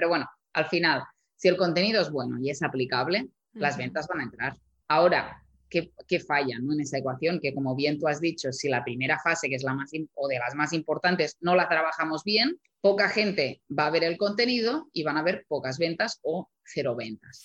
Pero bueno, al final, si el contenido es bueno y es aplicable, las ventas van a entrar. Ahora, ¿qué, falla ¿no? en esa ecuación? Que como bien tú has dicho, si la primera fase, que es la más o de las más importantes, no la trabajamos bien, poca gente va a ver el contenido y van a ver pocas ventas o cero ventas.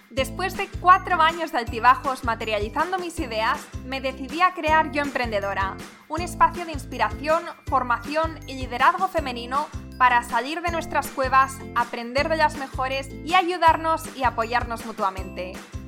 Después de cuatro años de altibajos materializando mis ideas, me decidí a crear Yo Emprendedora, un espacio de inspiración, formación y liderazgo femenino para salir de nuestras cuevas, aprender de las mejores y ayudarnos y apoyarnos mutuamente.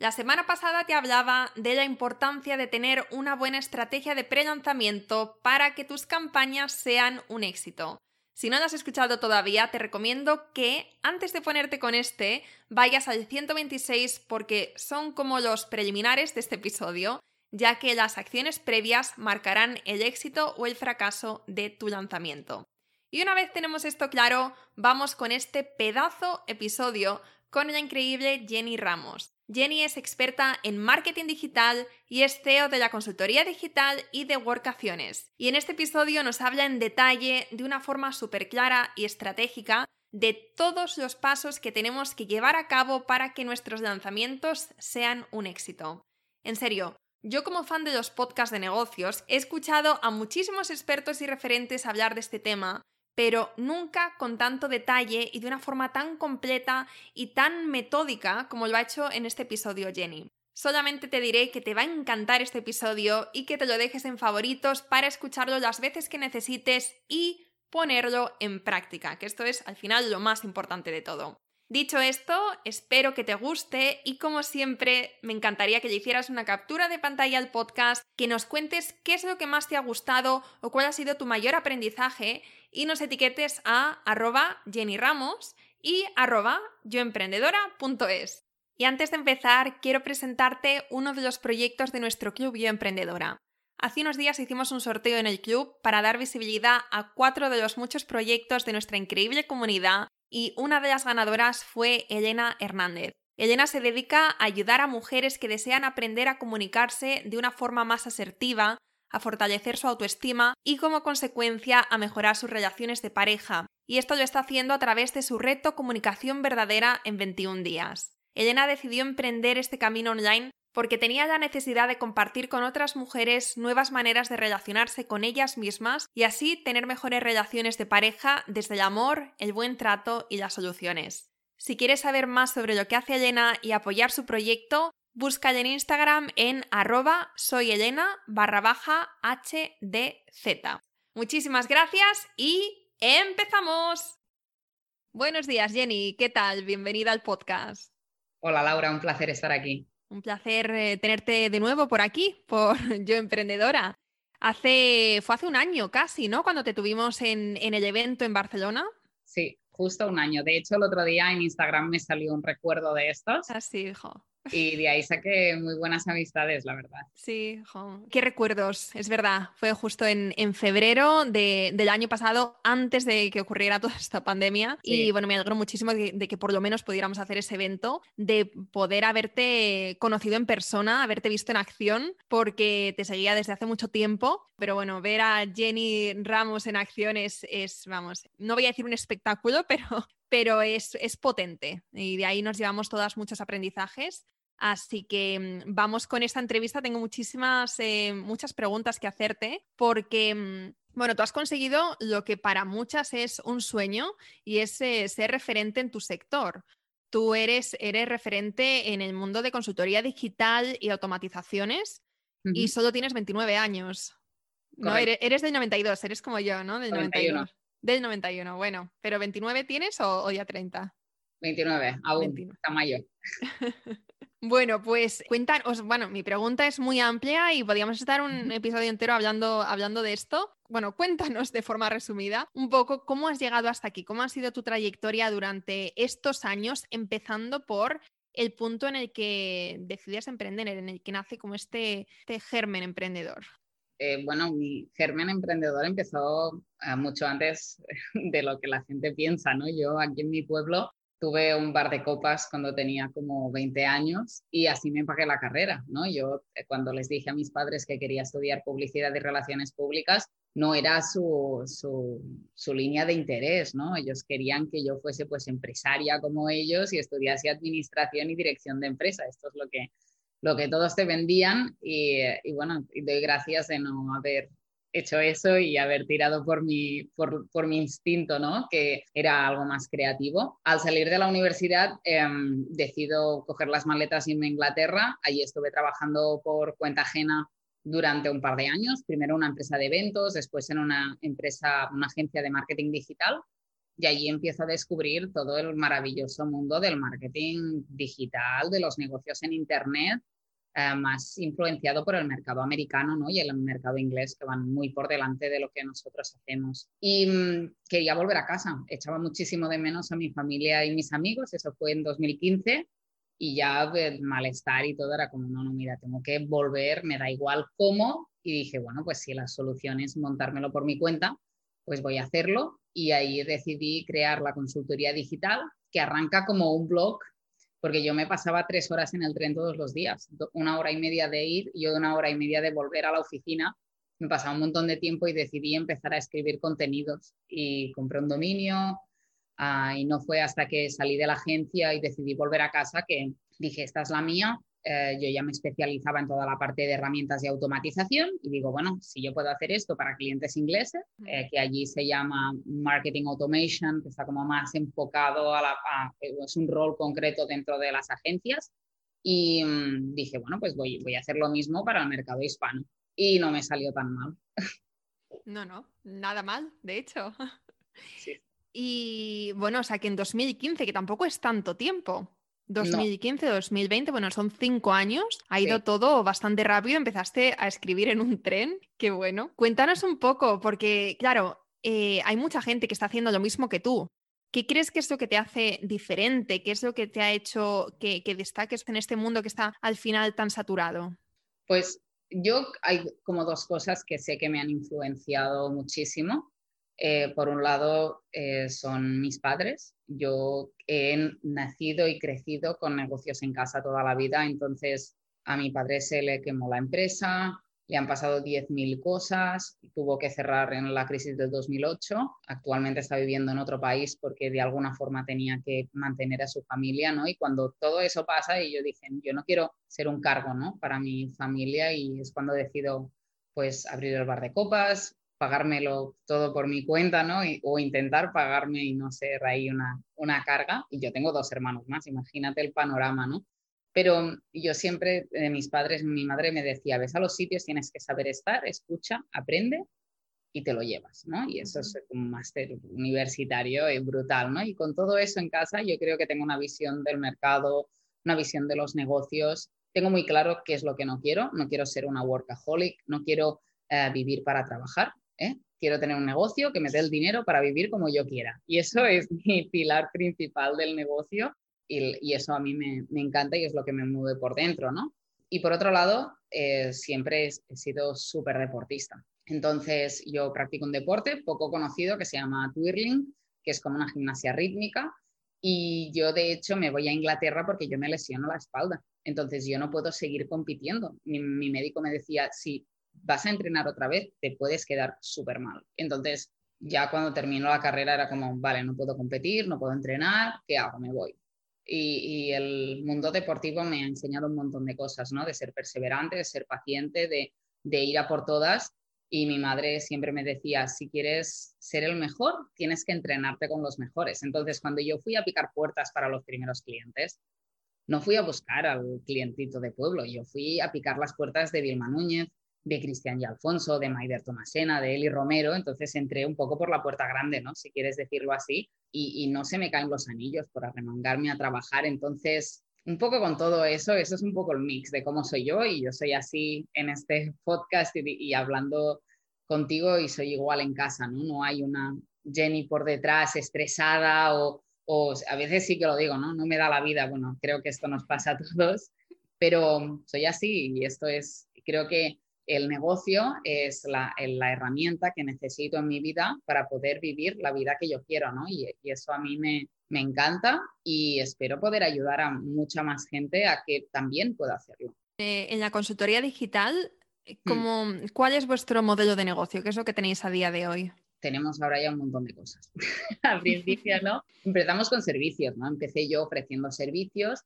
La semana pasada te hablaba de la importancia de tener una buena estrategia de pre-lanzamiento para que tus campañas sean un éxito. Si no lo has escuchado todavía, te recomiendo que antes de ponerte con este, vayas al 126 porque son como los preliminares de este episodio, ya que las acciones previas marcarán el éxito o el fracaso de tu lanzamiento. Y una vez tenemos esto claro, vamos con este pedazo episodio con la increíble Jenny Ramos. Jenny es experta en marketing digital y es CEO de la consultoría digital y de Workaciones. Y en este episodio nos habla en detalle, de una forma súper clara y estratégica, de todos los pasos que tenemos que llevar a cabo para que nuestros lanzamientos sean un éxito. En serio, yo como fan de los podcasts de negocios he escuchado a muchísimos expertos y referentes hablar de este tema pero nunca con tanto detalle y de una forma tan completa y tan metódica como lo ha hecho en este episodio Jenny. Solamente te diré que te va a encantar este episodio y que te lo dejes en favoritos para escucharlo las veces que necesites y ponerlo en práctica, que esto es al final lo más importante de todo. Dicho esto, espero que te guste y como siempre me encantaría que le hicieras una captura de pantalla al podcast, que nos cuentes qué es lo que más te ha gustado o cuál ha sido tu mayor aprendizaje y nos etiquetes a arroba Jenny Ramos y arroba yoemprendedora.es. Y antes de empezar, quiero presentarte uno de los proyectos de nuestro club Yo Emprendedora. Hace unos días hicimos un sorteo en el club para dar visibilidad a cuatro de los muchos proyectos de nuestra increíble comunidad y una de las ganadoras fue Elena Hernández. Elena se dedica a ayudar a mujeres que desean aprender a comunicarse de una forma más asertiva, a fortalecer su autoestima y como consecuencia a mejorar sus relaciones de pareja. Y esto lo está haciendo a través de su reto Comunicación Verdadera en 21 días. Elena decidió emprender este camino online porque tenía la necesidad de compartir con otras mujeres nuevas maneras de relacionarse con ellas mismas y así tener mejores relaciones de pareja desde el amor, el buen trato y las soluciones. Si quieres saber más sobre lo que hace Elena y apoyar su proyecto, búscala en Instagram en arroba soyelena barra baja HDZ. Muchísimas gracias y empezamos. Buenos días Jenny, ¿qué tal? Bienvenida al podcast. Hola Laura, un placer estar aquí. Un placer eh, tenerte de nuevo por aquí, por Yo Emprendedora. Hace, fue hace un año casi, ¿no? Cuando te tuvimos en, en el evento en Barcelona. Sí, justo un año. De hecho, el otro día en Instagram me salió un recuerdo de estos. Así, hijo. Y de ahí saqué muy buenas amistades, la verdad. Sí, qué recuerdos, es verdad. Fue justo en, febrero del año pasado, antes de que ocurriera toda esta pandemia. Y bueno, me alegro muchísimo de, que por lo menos pudiéramos hacer ese evento, de poder haberte conocido en persona, haberte visto en acción, porque te seguía desde hace mucho tiempo. Pero bueno, ver a Jenny Ramos en acción es, es vamos, no voy a decir un espectáculo, pero, pero es, es, potente y de ahí nos llevamos todas muchos aprendizajes. Así que mm, vamos con esta entrevista. Tengo muchísimas, eh, muchas preguntas que hacerte porque, mm, bueno, tú has conseguido lo que para muchas es un sueño y es eh, ser referente en tu sector. Tú eres, eres referente en el mundo de consultoría digital y automatizaciones y solo tienes 29 años. No, eres, eres, del 92, eres como yo, ¿no? Del 91. Del 91, bueno. ¿Pero 29 tienes o, ya 30? 29, aún, está mayor. Bueno, pues cuéntanos, bueno, mi pregunta es muy amplia y podríamos estar un episodio entero hablando, hablando de esto. Bueno, cuéntanos de forma resumida un poco cómo has llegado hasta aquí, cómo ha sido tu trayectoria durante estos años, empezando por el punto en el que decides emprender, en el que nace como este, este germen emprendedor. Eh, bueno, mi germen emprendedor empezó eh, mucho antes de lo que la gente piensa, ¿no? Yo aquí en mi pueblo tuve un bar de copas cuando tenía como 20 años y así me pagué la carrera, ¿no? Yo eh, cuando les dije a mis padres que quería estudiar publicidad y relaciones públicas, no era su, su, su, línea de interés, ¿no? Ellos querían que yo fuese pues empresaria como ellos y estudiase administración y dirección de empresa. Esto es lo que, lo que todos te vendían y, y bueno, doy gracias de no haber hecho eso y haber tirado por mi, por, por, mi instinto, ¿no? Que era algo más creativo. Al salir de la universidad, eh, decido coger las maletas y irme a Inglaterra. Allí estuve trabajando por cuenta ajena durante un par de años, primero en una empresa de eventos, después en una empresa, una agencia de marketing digital. Y allí empiezo a descubrir todo el maravilloso mundo del marketing digital, de los negocios en Internet, eh, más influenciado por el mercado americano ¿no? y el mercado inglés, que van muy por delante de lo que nosotros hacemos. Y mm, quería volver a casa, echaba muchísimo de menos a mi familia y mis amigos, eso fue en 2015, y ya el malestar y todo era como, no, no, mira, tengo que volver, me da igual cómo, y dije, bueno, pues si la solución es montármelo por mi cuenta, pues voy a hacerlo, y ahí decidí crear la consultoría digital, que arranca como un blog porque yo me pasaba tres horas en el tren todos los días, una hora y media de ir y una hora y media de volver a la oficina. Me pasaba un montón de tiempo y decidí empezar a escribir contenidos y compré un dominio ah, y no fue hasta que salí de la agencia y decidí volver a casa que dije, esta es la mía, eh, yo ya me especializaba en toda la parte de herramientas de automatización y digo, bueno, si yo puedo hacer esto para clientes ingleses, eh, que allí se llama Marketing Automation, que está como más enfocado a la... es un rol concreto dentro de las agencias. Y mm, dije, bueno, pues voy, voy a hacer lo mismo para el mercado hispano. Y no me salió tan mal. No, no, nada mal, de hecho. Sí. Y bueno, o sea que en 2015, que tampoco es tanto tiempo. 2015, 2020, bueno, son cinco años, ha ido todo bastante rápido, empezaste a escribir en un tren, qué bueno. Cuéntanos un poco, porque claro, eh, hay mucha gente que está haciendo lo mismo que tú. ¿Qué crees que es lo que te hace diferente? ¿Qué es lo que te ha hecho que, que destaques en este mundo que está al final tan saturado? Pues yo hay como dos cosas que sé que me han influenciado muchísimo. Eh, por un lado, eh, son mis padres. Yo he nacido y crecido con negocios en casa toda la vida, entonces a mi padre se le quemó la empresa, le han pasado 10.000 cosas, tuvo que cerrar en la crisis del 2008, actualmente está viviendo en otro país porque de alguna forma tenía que mantener a su familia, ¿no? Y cuando todo eso pasa y yo dije, yo no quiero ser un cargo, ¿no? Para mi familia y es cuando decido pues abrir el bar de copas, pagármelo todo por mi cuenta, ¿no? o intentar pagarme y no ser ahí una, una carga. Y yo tengo dos hermanos más, imagínate el panorama, ¿no? Pero yo siempre, de mis padres, mi madre me decía, ves a los sitios, tienes que saber estar, escucha, aprende y te lo llevas, ¿no? Y eso es un máster universitario y brutal, ¿no? Y con todo eso en casa, yo creo que tengo una visión del mercado, una visión de los negocios. Tengo muy claro qué es lo que no quiero. No quiero ser una workaholic, no quiero eh, vivir para trabajar. ¿Eh? Quiero tener un negocio que me dé el dinero para vivir como yo quiera. Y eso es mi pilar principal del negocio y, eso a mí me, encanta y es lo que me mueve por dentro, ¿no? Y por otro lado, eh, siempre he, sido súper deportista. Entonces, yo practico un deporte poco conocido que se llama twirling, que es como una gimnasia rítmica. Y yo, de hecho, me voy a Inglaterra porque yo me lesiono la espalda. Entonces, yo no puedo seguir compitiendo. Mi, médico me decía, si vas a entrenar otra vez, te puedes quedar súper mal. Entonces, ya cuando terminó la carrera era como, vale, no puedo competir, no puedo entrenar, ¿qué hago? Me voy. Y, el mundo deportivo me ha enseñado un montón de cosas, ¿no? De ser perseverante, de ser paciente, de, de ir a por todas. Y mi madre siempre me decía, si quieres ser el mejor, tienes que entrenarte con los mejores. Entonces, cuando yo fui a picar puertas para los primeros clientes, no fui a buscar al clientito de pueblo, yo fui a picar las puertas de Vilma Núñez, de Cristian y Alfonso, de Maider Tomasena, de Eli Romero, entonces entré un poco por la puerta grande, ¿no? Si quieres decirlo así, y, no se me caen los anillos por arremangarme a trabajar, entonces un poco con todo eso, eso es un poco el mix de cómo soy yo y yo soy así en este podcast y, hablando contigo y soy igual en casa, ¿no? No hay una Jenny por detrás estresada o, o a veces sí que lo digo, ¿no? No me da la vida, bueno, creo que esto nos pasa a todos, pero soy así y esto es, creo que el negocio es la, herramienta que necesito en mi vida para poder vivir la vida que yo quiero, ¿no? Y, eso a mí me, encanta y espero poder ayudar a mucha más gente a que también pueda hacerlo. Eh, en la consultoría digital, mm. ¿cuál es vuestro modelo de negocio? ¿Qué es lo que tenéis a día de hoy? Tenemos ahora ya un montón de cosas. Al principio, ¿no? Empezamos con servicios, ¿no? Empecé yo ofreciendo servicios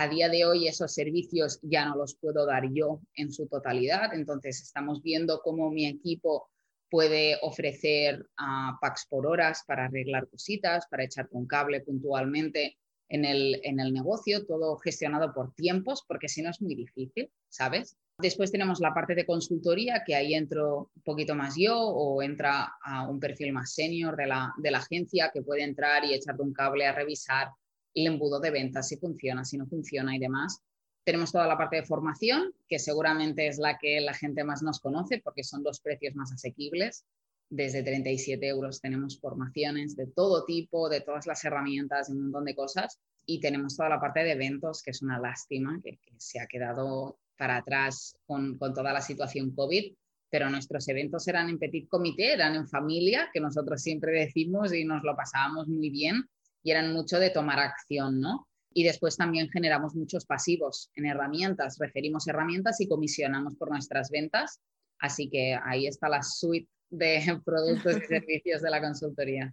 a día de hoy esos servicios ya no los puedo dar yo en su totalidad, entonces estamos viendo cómo mi equipo puede ofrecer ah, packs por horas para arreglar cositas, para echar un cable puntualmente en el, en el negocio, todo gestionado por tiempos, porque si no es muy difícil, ¿sabes? Después tenemos la parte de consultoría, que ahí entro un poquito más yo o entra a un perfil más senior de la, de la agencia que puede entrar y echarte un cable a revisar el embudo de ventas, si funciona, si no funciona y demás. Tenemos toda la parte de formación, que seguramente es la que la gente más nos conoce porque son los precios más asequibles. Desde 37 euros tenemos formaciones de todo tipo, de todas las herramientas, un montón de cosas. Y tenemos toda la parte de eventos, que es una lástima, que, se ha quedado para atrás con, con toda la situación COVID, pero nuestros eventos eran en petit comité, eran en familia, que nosotros siempre decimos y nos lo pasábamos muy bien y eran mucho de tomar acción, ¿no? Y después también generamos muchos pasivos en herramientas, referimos herramientas y comisionamos por nuestras ventas. Así que ahí está la suite de productos y servicios de la consultoría.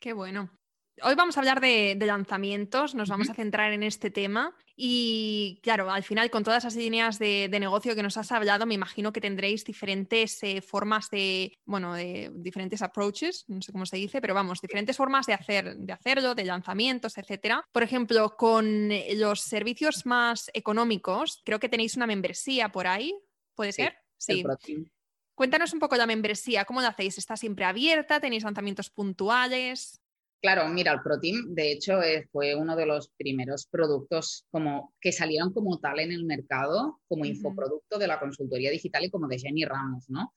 Qué bueno. Hoy vamos a hablar de, lanzamientos, nos vamos a centrar en este tema y claro, al final con todas esas líneas de, negocio que nos has hablado, me imagino que tendréis diferentes eh, formas de, bueno, de diferentes approaches, no sé cómo se dice, pero vamos, diferentes formas de, hacer, de hacerlo, de lanzamientos, etcétera. Por ejemplo, con los servicios más económicos, creo que tenéis una membresía por ahí, ¿puede ser? Sí. Cuéntanos un poco la membresía, ¿cómo la hacéis? ¿Está siempre abierta? ¿Tenéis lanzamientos puntuales? Claro, mira, el ProTeam, de hecho, eh, fue uno de los primeros productos como, que salieron como tal en el mercado, como infoproducto de la consultoría digital y como de Jenny Ramos, ¿no?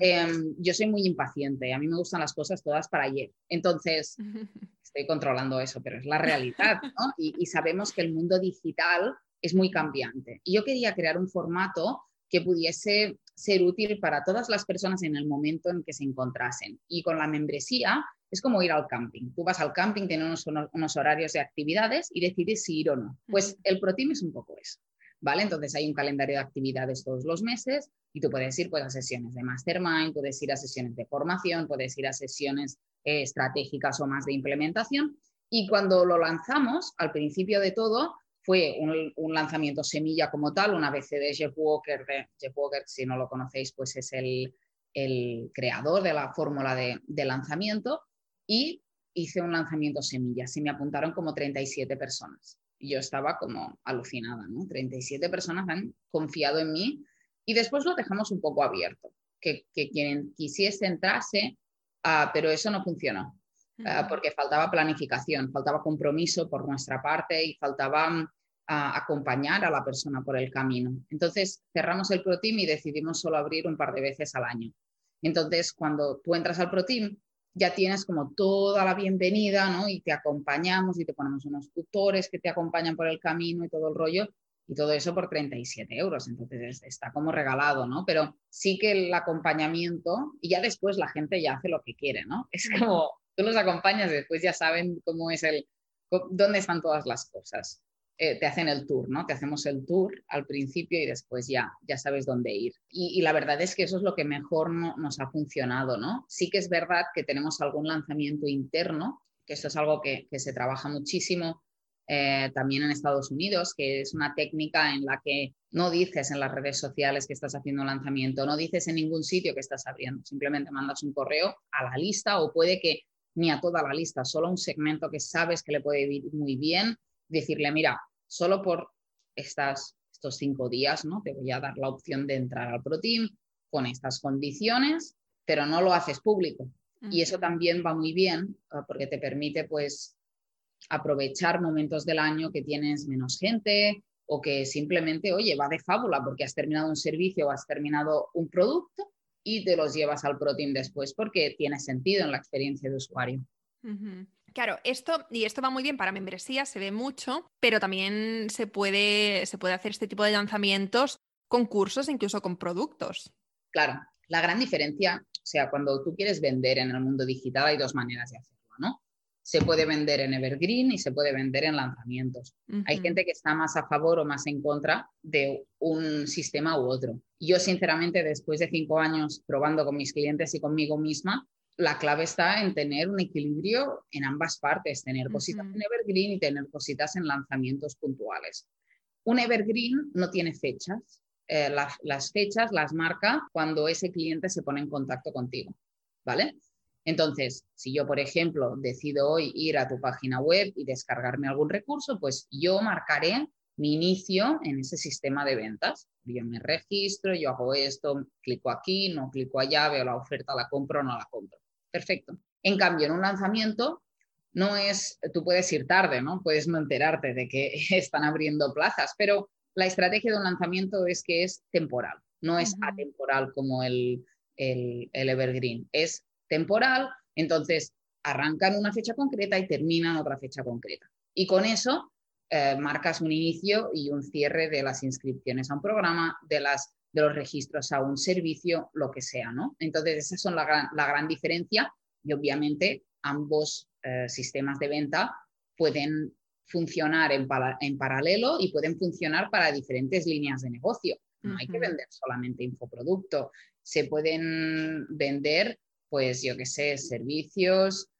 Em, yo soy muy impaciente, a mí me gustan las cosas todas para ayer. Entonces, estoy controlando eso, pero es la realidad, ¿no? y sabemos que el mundo digital es muy cambiante. Y yo quería crear un formato que pudiese ser útil para todas las personas en el momento en que se encontrasen. Y con la membresía es como ir al camping. Tú vas al camping, tienes unos, horarios de actividades y decides si ir o no. Pues el ProTeam es un poco eso. ¿Vale? Entonces hay un calendario de actividades todos los meses y tú puedes ir pues, a sesiones de mastermind, puedes ir a sesiones de formación, puedes ir a sesiones eh, estratégicas o más de implementación. Y cuando lo lanzamos, al principio de todo, fue un, lanzamiento semilla como tal, una vez de Jeff Walker. Jeff Walker, si no lo conocéis, pues es el, creador de la fórmula de, de lanzamiento y hice un lanzamiento semilla. Se me apuntaron como 37 personas. Yo estaba como alucinada, ¿no? 37 personas han confiado en mí y después lo dejamos un poco abierto, que, quien quisiese entrase, ah, pero eso no funcionó, ah, porque faltaba planificación, faltaba compromiso por nuestra parte y faltaba ah, acompañar a la persona por el camino. Entonces cerramos el ProTeam y decidimos solo abrir un par de veces al año. Entonces, cuando tú entras al ProTeam, ya tienes como toda la bienvenida, ¿no? Y te acompañamos y te ponemos unos tutores que te acompañan por el camino y todo el rollo, y todo eso por 37 euros. Entonces está como regalado, ¿no? Pero sí que el acompañamiento, y ya después la gente ya hace lo que quiere, ¿no? Es como tú los acompañas, después ya saben cómo es el, dónde están todas las cosas. Eh, te hacen el tour, ¿no? Te hacemos el tour al principio y después ya, ya sabes dónde ir. Y, la verdad es que eso es lo que mejor nos ha funcionado, ¿no? Sí que es verdad que tenemos algún lanzamiento interno, que esto es algo que, se trabaja muchísimo eh, también en Estados Unidos, que es una técnica en la que no dices en las redes sociales que estás haciendo un lanzamiento, no dices en ningún sitio que estás abriendo, simplemente mandas un correo a la lista o puede que ni a toda la lista, solo un segmento que sabes que le puede ir muy bien, decirle, mira, solo por estas, estos cinco días, ¿no? Te voy a dar la opción de entrar al ProTeam con estas condiciones, pero no lo haces público. Y eso también va muy bien ah, porque te permite, pues, aprovechar momentos del año que tienes menos gente o que simplemente, oye, va de fábula porque has terminado un servicio o has terminado un producto y te los llevas al protein después porque tiene sentido en la experiencia de usuario. Claro, esto, y esto va muy bien para membresías, se ve mucho, pero también se puede, se puede hacer este tipo de lanzamientos con cursos, incluso con productos. Claro, la gran diferencia, o sea, cuando tú quieres vender en el mundo digital hay dos maneras de hacerlo, ¿no? Se puede vender en Evergreen y se puede vender en lanzamientos. Hay gente que está más a favor o más en contra de un sistema u otro. Yo, sinceramente, después de cinco años probando con mis clientes y conmigo misma, la clave está en tener un equilibrio en ambas partes, tener cositas en Evergreen y tener cositas en lanzamientos puntuales. Un Evergreen no tiene fechas. Eh, las fechas las marca cuando ese cliente se pone en contacto contigo, ¿vale? Entonces, si yo, por ejemplo, decido hoy ir a tu página web y descargarme algún recurso, pues yo marcaré mi inicio en ese sistema de ventas. Yo me registro, yo hago esto, clico aquí, no clico allá, veo la oferta, la compro o no la compro perfecto. En cambio, en un lanzamiento no es, tú puedes ir tarde, ¿no? Puedes no enterarte de que están abriendo plazas, pero la estrategia de un lanzamiento es que es temporal, no es atemporal como el, el, evergreen, es temporal, entonces arrancan una fecha concreta y terminan otra fecha concreta. Y con eso eh, marcas un inicio y un cierre de las inscripciones a un programa, de las de los registros a un servicio, lo que sea, ¿no? Entonces, esas son la gran, diferencia y obviamente ambos eh, sistemas de venta pueden funcionar en, paralelo y pueden funcionar para diferentes líneas de negocio. No hay que vender solamente infoproducto, se pueden vender, pues yo qué sé, servicios,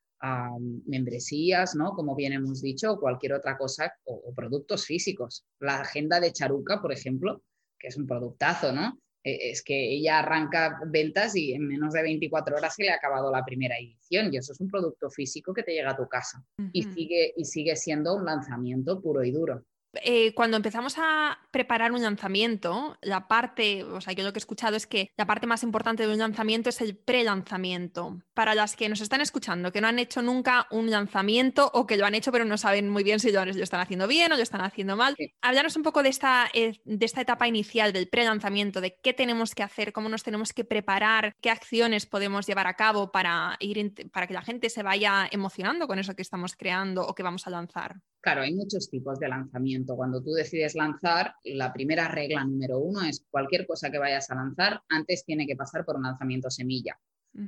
membresías, ¿no? Como bien hemos dicho, o cualquier otra cosa, o, productos físicos. La agenda de Charuca, por ejemplo, que es un productazo, ¿no? E, es que ella arranca ventas y en menos de 24 horas se le ha acabado la primera edición y eso es un producto físico que te llega a tu casa y, sigue, y sigue siendo un lanzamiento puro y duro. Eh, cuando empezamos a preparar un lanzamiento, la parte, o sea, yo lo que he escuchado es que la parte más importante de un lanzamiento es el pre-lanzamiento. Para las que nos están escuchando, que no han hecho nunca un lanzamiento o que lo han hecho pero no saben muy bien si lo, están haciendo bien o lo están haciendo mal, háblanos un poco de esta, eh, de esta etapa inicial del pre-lanzamiento, de qué tenemos que hacer, cómo nos tenemos que preparar, qué acciones podemos llevar a cabo para, ir, para que la gente se vaya emocionando con eso que estamos creando o que vamos a lanzar. Claro, hay muchos tipos de lanzamiento. Cuando tú decides lanzar, la primera regla número uno es cualquier cosa que vayas a lanzar, antes tiene que pasar por un lanzamiento semilla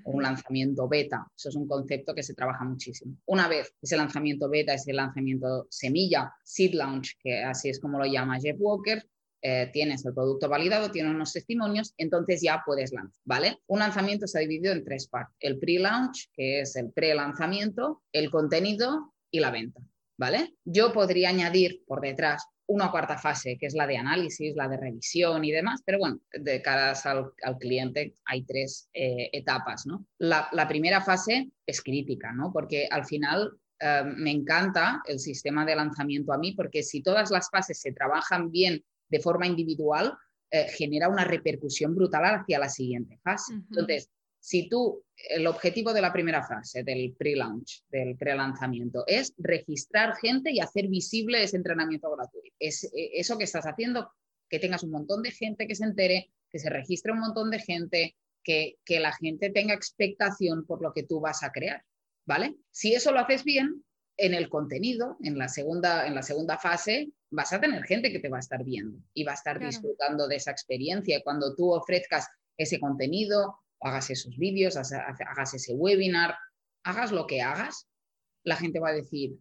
o un lanzamiento beta. Eso es un concepto que se trabaja muchísimo. Una vez ese lanzamiento beta, ese lanzamiento semilla, seed launch, que así es como lo llama Jeff Walker, eh, tienes el producto validado, tienes unos testimonios, entonces ya puedes lanzar, ¿vale? Un lanzamiento se ha dividido en tres partes. El pre-launch, que es el pre-lanzamiento, el contenido y la venta. ¿Vale? Yo podría añadir por detrás una cuarta fase, que es la de análisis, la de revisión y demás, pero bueno, de cara al, cliente hay tres eh, etapas, ¿no? La, primera fase es crítica, ¿no? Porque al final eh, me encanta el sistema de lanzamiento a mí, porque si todas las fases se trabajan bien de forma individual, eh, genera una repercusión brutal hacia la siguiente fase. Entonces, si tú, el objetivo de la primera fase del pre-launch, del pre-lanzamiento, es registrar gente y hacer visible ese entrenamiento gratuito. Es e, eso que estás haciendo, que tengas un montón de gente que se entere, que se registre un montón de gente, que, que la gente tenga expectación por lo que tú vas a crear, ¿vale? Si eso lo haces bien, en el contenido, en la segunda, en la segunda fase, vas a tener gente que te va a estar viendo y va a estar disfrutando de esa experiencia. Y cuando tú ofrezcas ese contenido, hagas esos vídeos, hagas ese webinar, hagas lo que hagas, la gente va a decir,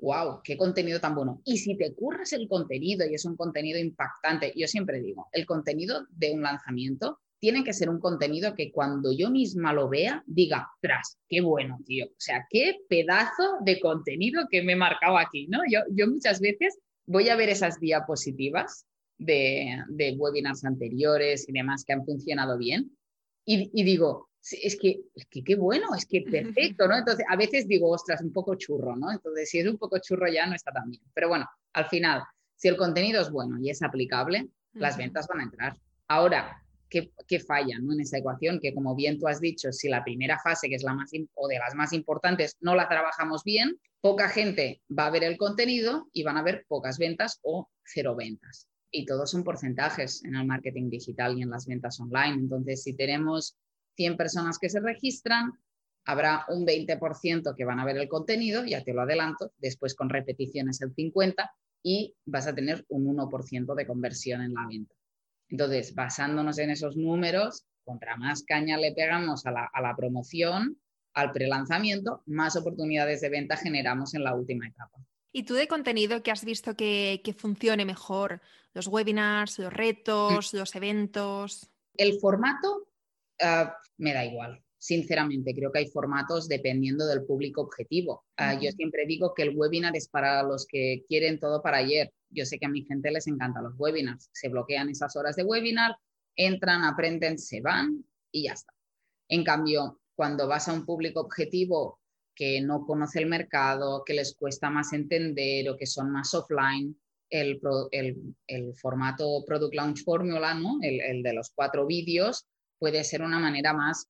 wow, qué contenido tan bueno. Y si te curras el contenido y es un contenido impactante, yo siempre digo, el contenido de un lanzamiento tiene que ser un contenido que cuando yo misma lo vea, diga, tras, qué bueno, tío. O sea, qué pedazo de contenido que me he marcado aquí, ¿no? Yo, yo muchas veces voy a ver esas diapositivas de, de webinars anteriores y demás que han funcionado bien y, digo, es que, es que qué bueno, es que perfecto, ¿no? Entonces, a veces digo, ostras, un poco churro, ¿no? Entonces, si es un poco churro ya no está tan bien. Pero bueno, al final, si el contenido es bueno y es aplicable, las ventas van a entrar. Ahora, ¿qué, ¿qué, falla ¿no? en esa ecuación? Que como bien tú has dicho, si la primera fase, que es la más o de las más importantes, no la trabajamos bien, poca gente va a ver el contenido y van a ver pocas ventas o cero ventas. Y todos son porcentajes en el marketing digital y en las ventas online. Entonces, si tenemos 100 personas que se registran, habrá un 20% que van a ver el contenido, ya te lo adelanto, después con repeticiones el 50% y vas a tener un 1% de conversión en la venta. Entonces, basándonos en esos números, contra más caña le pegamos a la, a la promoción, al prelanzamiento, más oportunidades de venta generamos en la última etapa. ¿Y tú de contenido que has visto que, funcione mejor? ¿Los webinars, los retos, los eventos? El formato ah, me da igual. Sinceramente, creo que hay formatos dependiendo del público objetivo. Ah, yo siempre digo que el webinar es para los que quieren todo para ayer. Yo sé que a mi gente les encantan los webinars. Se bloquean esas horas de webinar, entran, aprenden, se van y ya está. En cambio, cuando vas a un público objetivo que no conoce el mercado, que les cuesta más entender o que son más offline, el, formato Product Launch Formula, ¿no? el, de los cuatro vídeos, puede ser una manera más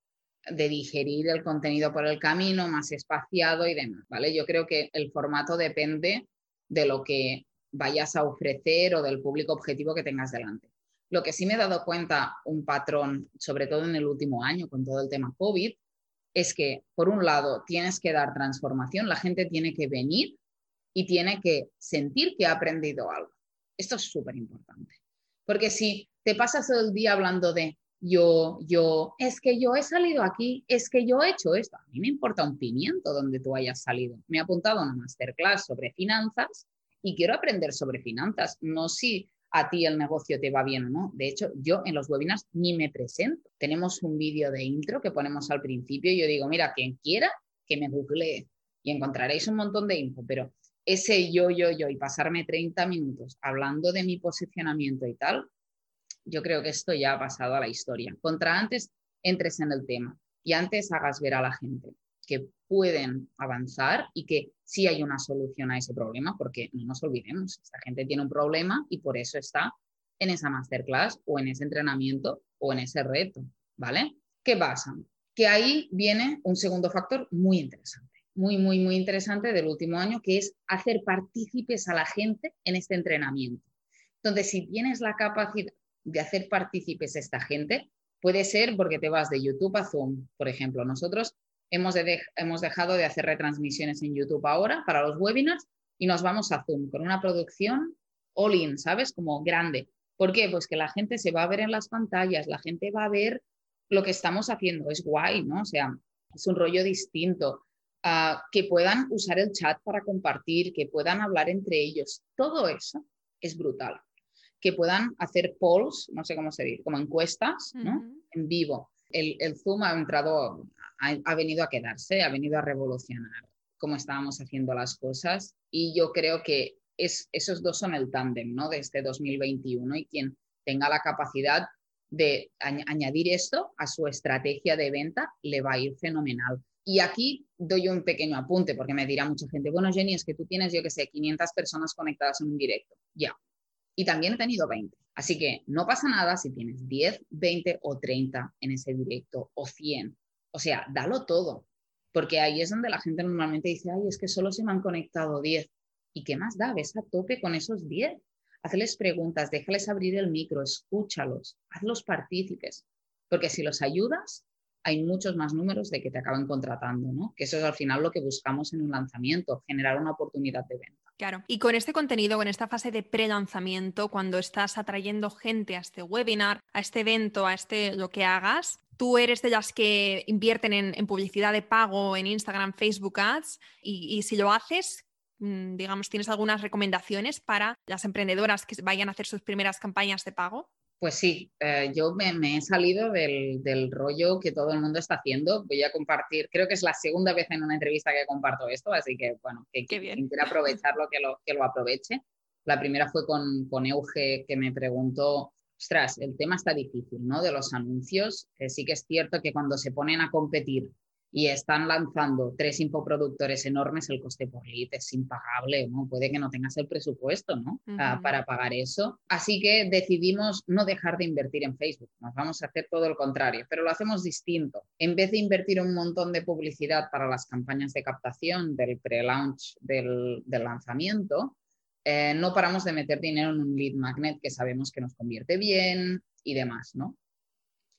de digerir el contenido por el camino, más espaciado y demás. ¿vale? Yo creo que el formato depende de lo que vayas a ofrecer o del público objetivo que tengas delante. Lo que sí me he dado cuenta, un patrón, sobre todo en el último año con todo el tema COVID, es que, por un lado, tienes que dar transformación, la gente tiene que venir y tiene que sentir que ha aprendido algo. Esto es súper importante. Porque si te pasas todo el día hablando de yo, yo, es que yo he salido aquí, es que yo he hecho esto, a mí me importa un pimiento donde tú hayas salido. Me he apuntado a una masterclass sobre finanzas y quiero aprender sobre finanzas, no si a ti el negocio te va bien o no. De hecho, yo en los webinars ni me presento. Tenemos un vídeo de intro que ponemos al principio y yo digo, mira, quien quiera que me googlee y encontraréis un montón de info, pero ese yo, yo, yo y pasarme 30 minutos hablando de mi posicionamiento y tal, yo creo que esto ya ha pasado a la historia. Contra antes entres en el tema y antes hagas ver a la gente que pueden avanzar y que sí hay una solución a ese problema, porque no nos olvidemos, esta gente tiene un problema y por eso está en esa masterclass o en ese entrenamiento o en ese reto, ¿vale? ¿Qué pasa? Que ahí viene un segundo factor muy interesante, muy, muy, muy interesante del último año, que es hacer partícipes a la gente en este entrenamiento. Entonces, si tienes la capacidad de hacer partícipes a esta gente, puede ser porque te vas de YouTube a Zoom, por ejemplo. Nosotros Hemos, hemos dejado de hacer retransmisiones en YouTube ahora para los webinars y nos vamos a Zoom con una producción all in, ¿sabes? Como grande. ¿Por qué? Pues que la gente se va a ver en las pantallas, la gente va a ver lo que estamos haciendo. Es guay, ¿no? O sea, es un rollo distinto. Ah, que puedan usar el chat para compartir, que puedan hablar entre ellos. Todo eso es brutal. Que puedan hacer polls, no sé cómo se dice, como encuestas, ¿no? En vivo. El, Zoom ha entrado ha, venido a quedarse, ha venido a revolucionar cómo estábamos haciendo las cosas y yo creo que es, esos dos son el tándem ¿no? de este 2021 y quien tenga la capacidad de añadir esto a su estrategia de venta le va a ir fenomenal. Y aquí doy un pequeño apunte porque me dirá mucha gente, bueno Jenny, es que tú tienes, yo que sé, 500 personas conectadas en un directo. Ya. Y también he tenido 20. Así que no pasa nada si tienes 10, 20 o 30 en ese directo o 100. O sea, dalo todo, porque ahí es donde la gente normalmente dice, ay, es que solo se me han conectado 10. ¿Y qué más da? Ves a tope con esos 10. Hazles preguntas, déjales abrir el micro, escúchalos, hazlos partícipes, porque si los ayudas, hay muchos más números de que te acaban contratando, ¿no? Que eso es al final lo que buscamos en un lanzamiento, generar una oportunidad de venta. Claro. Y con este contenido, con esta fase de pre-lanzamiento, cuando estás atrayendo gente a este webinar, a este evento, a este lo que hagas, tú eres de las que invierten en, publicidad de pago en Instagram, Facebook Ads y, si lo haces, mm, digamos, ¿tienes algunas recomendaciones para las emprendedoras que vayan a hacer sus primeras campañas de pago? Pues sí, eh, yo me, he salido del, rollo que todo el mundo está haciendo. Voy a compartir, creo que es la segunda vez en una entrevista que comparto esto, así que bueno, que quien quiera aprovecharlo, que lo, que lo aproveche. La primera fue con, con Euge, que me preguntó, ostras, el tema está difícil, ¿no? De los anuncios. sí que es cierto que cuando se ponen a competir y están lanzando tres infoproductores enormes, el coste por lead es impagable, ¿no? Puede que no tengas el presupuesto, ¿no? Ah, para pagar eso. Así que decidimos no dejar de invertir en Facebook, nos vamos a hacer todo lo contrario, pero lo hacemos distinto. En vez de invertir un montón de publicidad para las campañas de captación del pre-launch del, lanzamiento, eh, no paramos de meter dinero en un lead magnet que sabemos que nos convierte bien y demás, ¿no?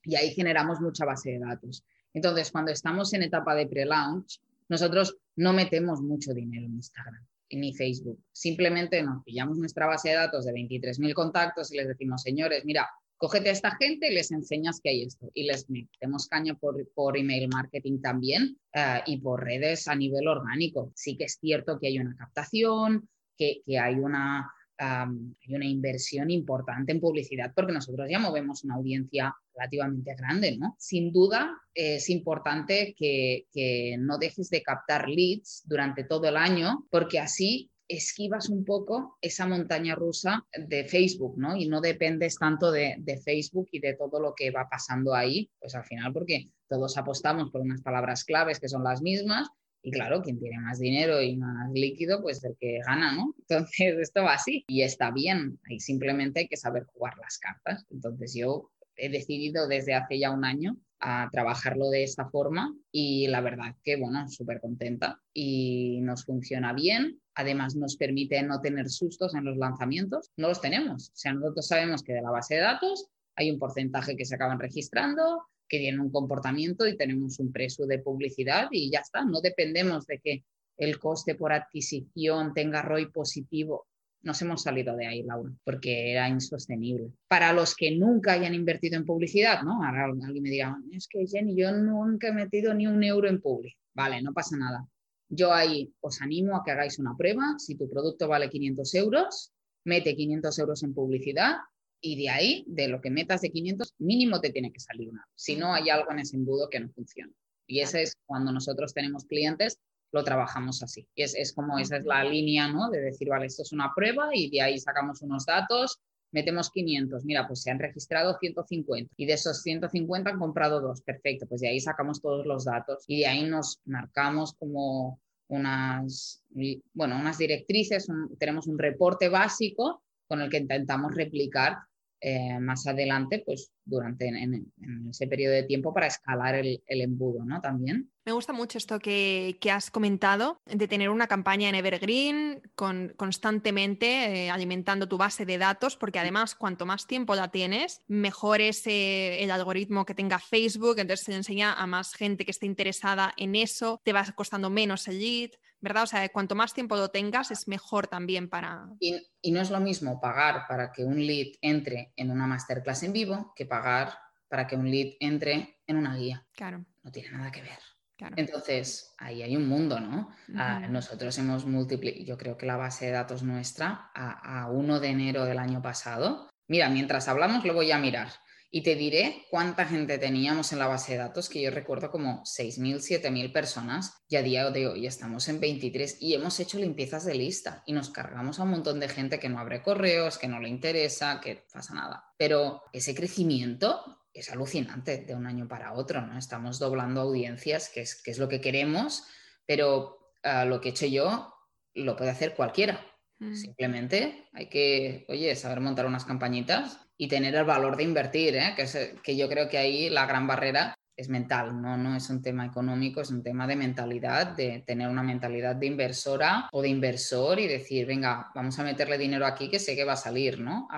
Y ahí generamos mucha base de datos. Entonces, cuando estamos en etapa de pre-launch, nosotros no metemos mucho dinero en Instagram ni Facebook. Simplemente nos pillamos nuestra base de datos de 23.000 contactos y les decimos, señores, mira, cógete a esta gente y les enseñas que hay esto. Y les metemos caña por, por email marketing también eh, y por redes a nivel orgánico. Sí que es cierto que hay una captación, que, que hay una hay una inversión importante en publicidad porque nosotros ya movemos una audiencia relativamente grande, ¿no? Sin duda es importante que, que no dejes de captar leads durante todo el año porque así esquivas un poco esa montaña rusa de Facebook, ¿no? Y no dependes tanto de, de, Facebook y de todo lo que va pasando ahí, pues al final porque todos apostamos por unas palabras claves que son las mismas y claro, quien tiene más dinero y más líquido, pues el que gana, ¿no? Entonces, esto va así y está bien. Ahí simplemente hay que saber jugar las cartas. Entonces, yo he decidido desde hace ya un año a trabajarlo de esta forma y la verdad que, bueno, súper contenta y nos funciona bien. Además, nos permite no tener sustos en los lanzamientos. No los tenemos. O sea, nosotros sabemos que de la base de datos hay un porcentaje que se acaban registrando, que tienen un comportamiento y tenemos un precio de publicidad y ya está. No dependemos de que el coste por adquisición tenga ROI positivo. Nos hemos salido de ahí, Laura, porque era insostenible. Para los que nunca hayan invertido en publicidad, ¿no? Ahora alguien me diga, es que Jenny, yo nunca he metido ni un euro en public. Vale, no pasa nada. Yo ahí os animo a que hagáis una prueba. Si tu producto vale 500 euros, mete 500 euros en publicidad y de ahí, de lo que metas de 500, mínimo te tiene que salir una. Si no, hay algo en ese embudo que no funciona. Y ese es cuando nosotros tenemos clientes, lo trabajamos así. Y es, es como esa es la línea, ¿no? De decir, vale, esto es una prueba y de ahí sacamos unos datos, metemos 500, mira, pues se han registrado 150 y de esos 150 han comprado dos, perfecto, pues de ahí sacamos todos los datos y de ahí nos marcamos como unas, bueno, unas directrices, tenemos un reporte básico con el que intentamos replicar eh, más adelante, pues durante en, ese periodo de tiempo para escalar el, embudo, ¿no? También. Me gusta mucho esto que, has comentado, de tener una campaña en Evergreen con, constantemente eh, alimentando tu base de datos, porque además cuanto más tiempo la tienes, mejor es eh, el algoritmo que tenga Facebook, entonces se enseña a más gente que esté interesada en eso, te va costando menos el lead. ¿Verdad? O sea, cuanto más tiempo lo tengas, es mejor también para... Y, no es lo mismo pagar para que un lead entre en una masterclass en vivo que pagar para que un lead entre en una guía. Claro. No tiene nada que ver. Entonces, ahí hay un mundo, ¿no? Ah, nosotros hemos multiplicado, yo creo que la base de datos nuestra a, a 1 de enero del año pasado, mira, mientras hablamos lo voy a mirar. Y te diré cuánta gente teníamos en la base de datos, que yo recuerdo como 6.000, 7.000 personas, y a día de hoy estamos en 23 y hemos hecho limpiezas de lista y nos cargamos a un montón de gente que no abre correos, que no le interesa, que pasa nada. Pero ese crecimiento es alucinante de un año para otro, ¿no? Estamos doblando audiencias, que es, que es lo que queremos, pero ah, lo que he hecho yo lo puede hacer cualquiera. Mm. Simplemente hay que, oye, saber montar unas campañitas y tener el valor de invertir, ¿eh? que, que yo creo que ahí la gran barrera es mental, ¿no? no es un tema económico, es un tema de mentalidad, de tener una mentalidad de inversora o de inversor y decir, venga, vamos a meterle dinero aquí que sé que va a salir, ¿no?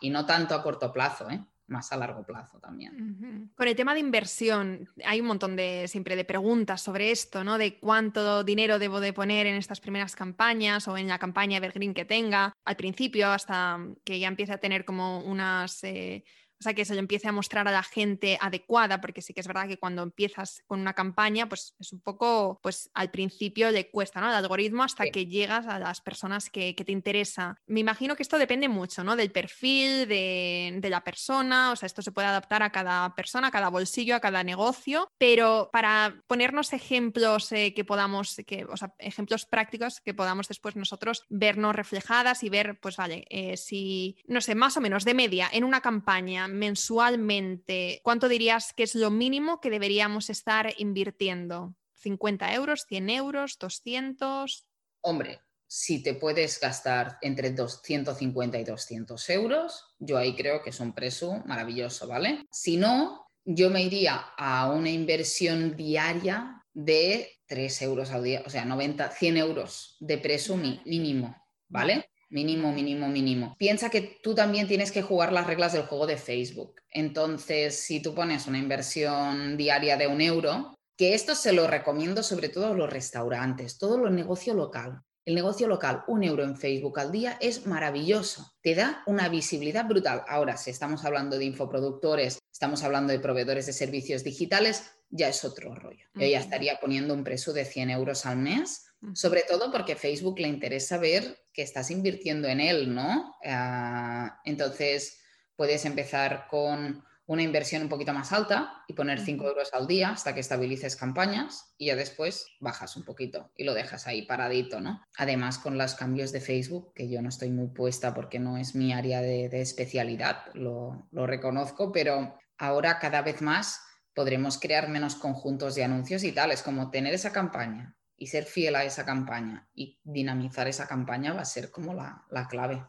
y no tanto a corto plazo, ¿eh? Más a largo plazo también. Con el tema de inversión, hay un montón de siempre de preguntas sobre esto, ¿no? De cuánto dinero debo de poner en estas primeras campañas o en la campaña Evergreen que tenga al principio hasta que ya empiece a tener como unas eh, o sea, que se le empiece a mostrar a la gente adecuada, porque sí que es verdad que cuando empiezas con una campaña, pues es un poco, pues al principio le cuesta, ¿no? El algoritmo hasta que llegas a las personas que, te interesa. Me imagino que esto depende mucho, ¿no? Del perfil, de, la persona, o sea, esto se puede adaptar a cada persona, a cada bolsillo, a cada negocio, pero para ponernos ejemplos eh, que podamos, que, o sea, ejemplos prácticos que podamos después nosotros vernos reflejadas y ver, pues vale, eh, si, no sé, más o menos de media en una campaña, mensualmente, ¿cuánto dirías que es lo mínimo que deberíamos estar invirtiendo? ¿50 euros, 100 euros, 200? Hombre, si te puedes gastar entre 250 y 200 euros, yo ahí creo que es un precio maravilloso, ¿vale? Si no, yo me iría a una inversión diaria de 3 euros al día, o sea, 90, 100 euros de precio mínimo, ¿vale? Mínimo, mínimo, mínimo. Piensa que tú también tienes que jugar las reglas del juego de Facebook. Entonces, si tú pones una inversión diaria de un euro, que esto se lo recomiendo sobre todo a los restaurantes, todo lo negocio local. El negocio local, un euro en Facebook al día es maravilloso. Te da una visibilidad brutal. Ahora, si estamos hablando de infoproductores, estamos hablando de proveedores de servicios digitales, ya es otro rollo. Yo ya estaría poniendo un precio de 100 euros al mes, sobre todo porque Facebook le interesa ver que estás invirtiendo en él, ¿no? Ah, entonces, puedes empezar con una inversión un poquito más alta y poner 5 euros al día hasta que estabilices campañas y ya después bajas un poquito y lo dejas ahí paradito, ¿no? Además, con los cambios de Facebook, que yo no estoy muy puesta porque no es mi área de, de especialidad, lo, lo reconozco, pero ahora cada vez más podremos crear menos conjuntos de anuncios y tal. Es como tener esa campaña y ser fiel a esa campaña y dinamizar esa campaña va a ser como la, la clave.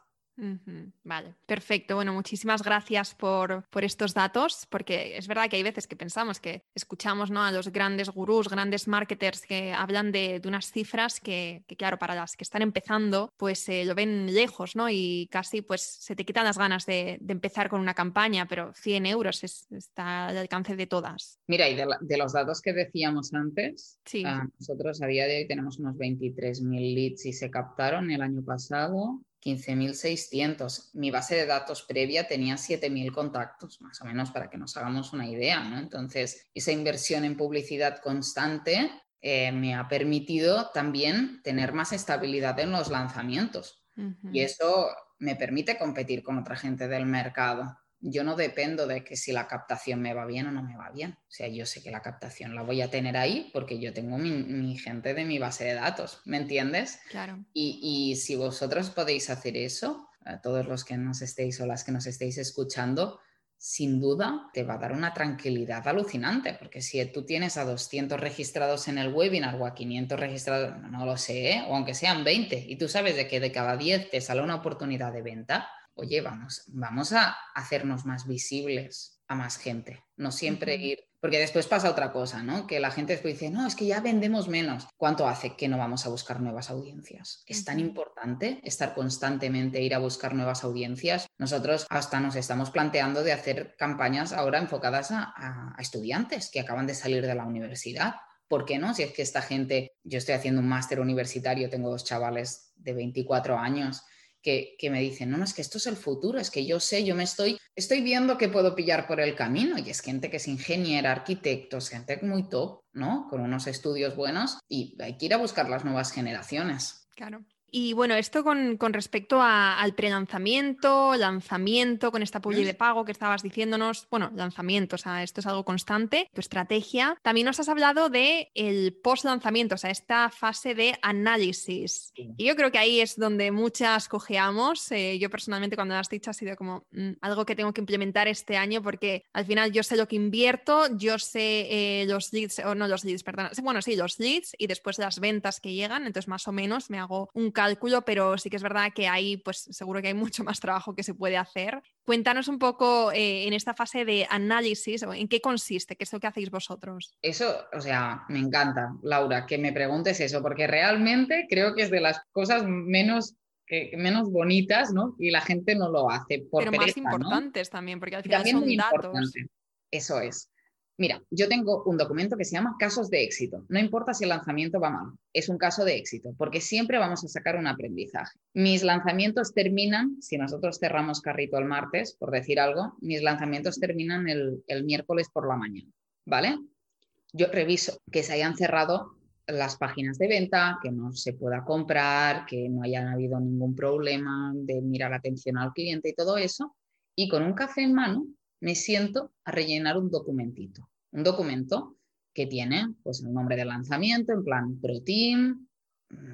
Vale, perfecto. Bueno, muchísimas gracias por, estos datos, porque es verdad que hay veces que pensamos que escuchamos ¿no? a los grandes gurús, grandes marketers que hablan de, unas cifras que, claro, para las que están empezando, pues eh, lo ven lejos, ¿no? Y casi pues se te quitan las ganas de, empezar con una campaña, pero 100 euros está al alcance de todas. Mira, y de, los datos que decíamos antes, ah, nosotros a día de hoy tenemos unos 23.000 leads y se captaron el año pasado 15.600. Mi base de datos previa tenía 7.000 contactos, más o menos para que nos hagamos una idea. ¿no? Entonces, esa inversión en publicidad constante eh, me ha permitido también tener más estabilidad en los lanzamientos. Y eso me permite competir con otra gente del mercado yo no dependo de que si la captación me va bien o no me va bien. O sea, yo sé que la captación la voy a tener ahí porque yo tengo mi, gente de mi base de datos, ¿me entiendes? Claro. Y, si vosotros podéis hacer eso, a todos los que nos estéis o las que nos estéis escuchando, sin duda te va a dar una tranquilidad alucinante, porque si tú tienes a 200 registrados en el webinar o a 500 registrados, no lo sé, ¿eh? o aunque sean 20, y tú sabes de que de cada 10 te sale una oportunidad de venta, oye, vamos, vamos a hacernos más visibles a más gente, no siempre ir, porque después pasa otra cosa, ¿no? Que la gente después dice, no, es que ya vendemos menos. ¿Cuánto hace que no vamos a buscar nuevas audiencias? Es tan importante estar constantemente, ir a buscar nuevas audiencias. Nosotros hasta nos estamos planteando de hacer campañas ahora enfocadas a, a estudiantes que acaban de salir de la universidad. ¿Por qué no? Si es que esta gente, yo estoy haciendo un máster universitario, tengo dos chavales de 24 años que, me dicen, no, no, es que esto es el futuro, es que yo sé, yo me estoy, estoy viendo que puedo pillar por el camino y es gente que es ingeniera, arquitectos, gente muy top, ¿no? Con unos estudios buenos y hay que ir a buscar las nuevas generaciones. Claro. Y bueno, esto con, respecto al pre-lanzamiento, lanzamiento, con esta publi de pago que estabas diciéndonos, bueno, lanzamiento, o sea, esto es algo constante, tu estrategia. También nos has hablado de el post-lanzamiento, o sea, esta fase de análisis. Y yo creo que ahí es donde muchas cojeamos. Eh, yo personalmente cuando lo has dicho ha sido como mm, algo que tengo que implementar este año porque al final yo sé lo que invierto, yo sé eh, los leads, o no los leads, perdón, bueno, sí, los leads y después las ventas que llegan, entonces más o menos me hago un cálculo, pero sí que es verdad que ahí, pues seguro que hay mucho más trabajo que se puede hacer. Cuéntanos un poco eh, en esta fase de análisis, ¿en qué consiste? ¿Qué es lo que hacéis vosotros? Eso, o sea, me encanta, Laura, que me preguntes eso, porque realmente creo que es de las cosas menos menos bonitas, ¿no? Y la gente no lo hace. Por Pero más importantes también, porque al final son datos. Eso es. Mira, yo tengo un documento que se llama casos de éxito. No importa si el lanzamiento va mal, es un caso de éxito, porque siempre vamos a sacar un aprendizaje. Mis lanzamientos terminan, si nosotros cerramos carrito el martes, por decir algo, mis lanzamientos terminan el, miércoles por la mañana, ¿vale? Yo reviso que se hayan cerrado las páginas de venta, que no se pueda comprar, que no haya habido ningún problema de mirar atención al cliente y todo eso. Y con un café en mano me siento a rellenar un documentito. Un documento que tiene pues, el nombre de lanzamiento, en plan ProTeam,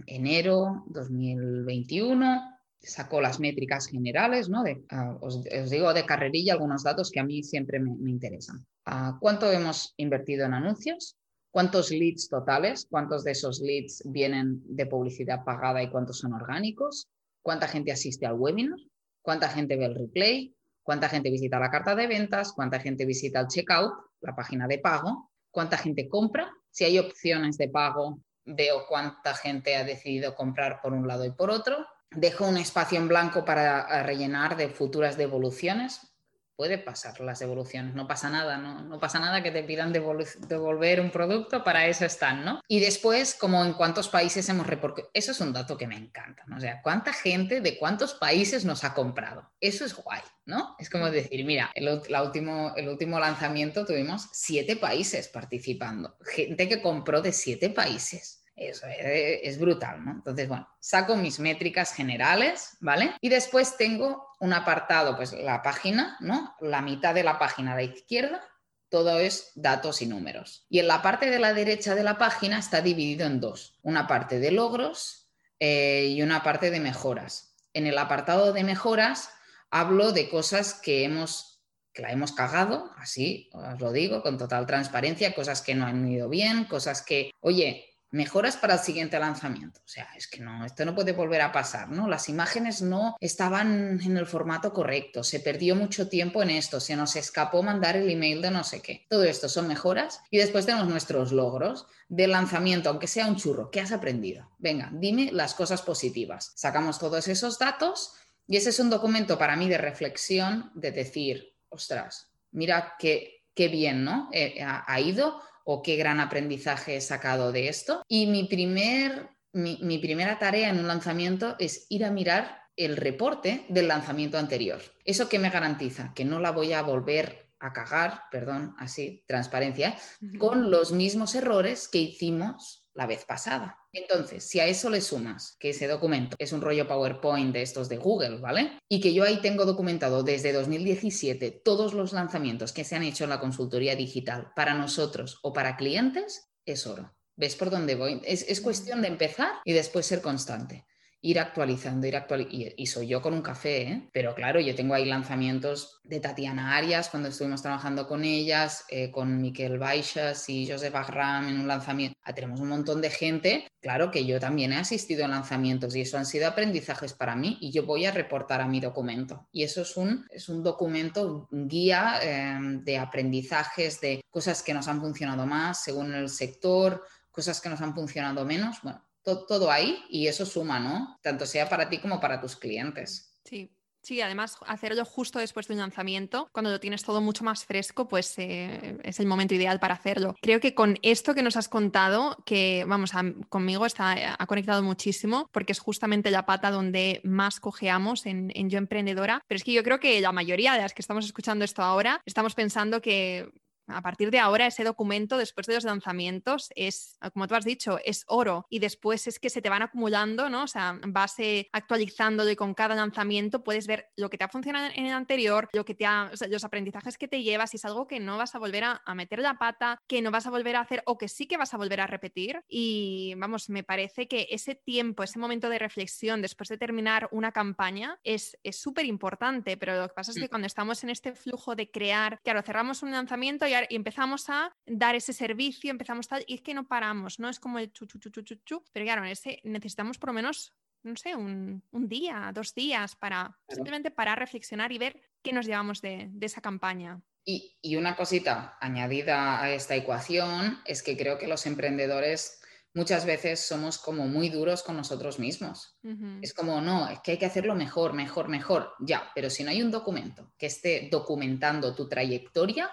enero 2021, saco las métricas generales, ¿no? Ah, os, digo de carrerilla algunos datos que a mí siempre me, interesan. Ah, ¿Cuánto hemos invertido en anuncios? ¿Cuántos leads totales? ¿Cuántos de esos leads vienen de publicidad pagada y cuántos son orgánicos? ¿Cuánta gente asiste al webinar? ¿Cuánta gente ve el replay? ¿Cuánta gente visita la carta de ventas? ¿Cuánta gente visita el checkout, la página de pago? ¿Cuánta gente compra? Si hay opciones de pago, veo cuánta gente ha decidido comprar por un lado y por otro dejo un espacio en blanco para rellenar de futuras devoluciones. Puede pasar las devoluciones, no pasa nada, no, pasa nada que te pidan devolver un producto, para eso están, ¿no? Y después, como en cuántos países hemos reportado, eso es un dato que me encanta, ¿no? O sea, cuánta gente de cuántos países nos ha comprado. Eso es guay, ¿no? Es como decir, mira, el, último, el último lanzamiento tuvimos siete países participando, gente que compró de siete países. Eso es, brutal, ¿no? Entonces, bueno, saco mis métricas generales, ¿vale? Y después tengo un apartado, pues la página, ¿no? La mitad de la página de izquierda, todo es datos y números. Y en la parte de la derecha de la página está dividido en dos, una parte de logros eh, y una parte de mejoras. En el apartado de mejoras hablo de cosas que hemos que la hemos cagado, así os lo digo, con total transparencia, cosas que no han ido bien, cosas que, oye, mejoras para el siguiente lanzamiento. O sea, es que no, esto no puede volver a pasar, ¿no? Las imágenes no estaban en el formato correcto, se perdió mucho tiempo en esto, se nos escapó mandar el email de no sé qué. Todo esto son mejoras y después tenemos nuestros logros de lanzamiento, aunque sea un churro. ¿Qué has aprendido? Venga, dime las cosas positivas. Sacamos todos esos datos y ese es un documento para mí de reflexión, de decir, ostras, mira qué, qué bien, ¿no? Eh, ha ido o qué gran aprendizaje he sacado de esto. Y mi, primer, mi, primera tarea en un lanzamiento es ir a mirar el reporte del lanzamiento anterior. ¿Eso qué me garantiza? Que no la voy a volver a cagar, perdón, así, transparencia, con los mismos errores que hicimos la vez pasada. Entonces, si a eso le sumas que ese documento es un rollo PowerPoint de estos de Google, ¿vale? Y que yo ahí tengo documentado desde 2017 todos los lanzamientos que se han hecho en la consultoría digital para nosotros o para clientes, es oro. ¿Ves por dónde voy? Es, es cuestión de empezar y después ser constante ir actualizando, ir actualizando. Y, soy yo con un café, ¿eh? pero claro, yo tengo ahí lanzamientos de Tatiana Arias cuando estuvimos trabajando con ellas, eh, con Miquel Baixas y Joseph Agram en un lanzamiento. Ah, tenemos un montón de gente, claro que yo también he asistido a lanzamientos y eso han sido aprendizajes para mí y yo voy a reportar a mi documento. Y eso es un, es un documento, guía em, de aprendizajes, de cosas que nos han funcionado más según el sector, cosas que nos han funcionado menos. Bueno, todo, ahí y eso suma, ¿no? Tanto sea para ti como para tus clientes. Sí, Sí, además hacerlo justo después de un lanzamiento, cuando lo tienes todo mucho más fresco, pues eh, es el momento ideal para hacerlo. Creo que con esto que nos has contado, que vamos, conmigo está, ha conectado muchísimo, porque es justamente la pata donde más cojeamos en, en Yo Emprendedora, pero es que yo creo que la mayoría de las que estamos escuchando esto ahora, estamos pensando que a partir de ahora ese documento después de los lanzamientos es, como tú has dicho, es oro y después es que se te van acumulando, ¿no? O sea, vas actualizándolo y con cada lanzamiento puedes ver lo que te ha funcionado en el anterior, lo que te ha, los aprendizajes que te llevas y es algo que no vas a volver a, meter la pata, que no vas a volver a hacer o que sí que vas a volver a repetir y vamos, me parece que ese tiempo, ese momento de reflexión después de terminar una campaña es súper importante, pero lo que pasa es que mm. cuando estamos en este flujo de crear, claro, cerramos un lanzamiento y y empezamos a dar ese servicio, empezamos tal, y es que no paramos, ¿no? Es como el chu, chu, chu, chu, chu, pero claro, ese necesitamos por lo menos, no sé, un, un día, dos días para simplemente para reflexionar y ver qué nos llevamos de, de esa campaña. Y, y, una cosita añadida a esta ecuación es que creo que los emprendedores muchas veces somos como muy duros con nosotros mismos. Es como, no, es que hay que hacerlo mejor, mejor, mejor. Ya, pero si no hay un documento que esté documentando tu trayectoria,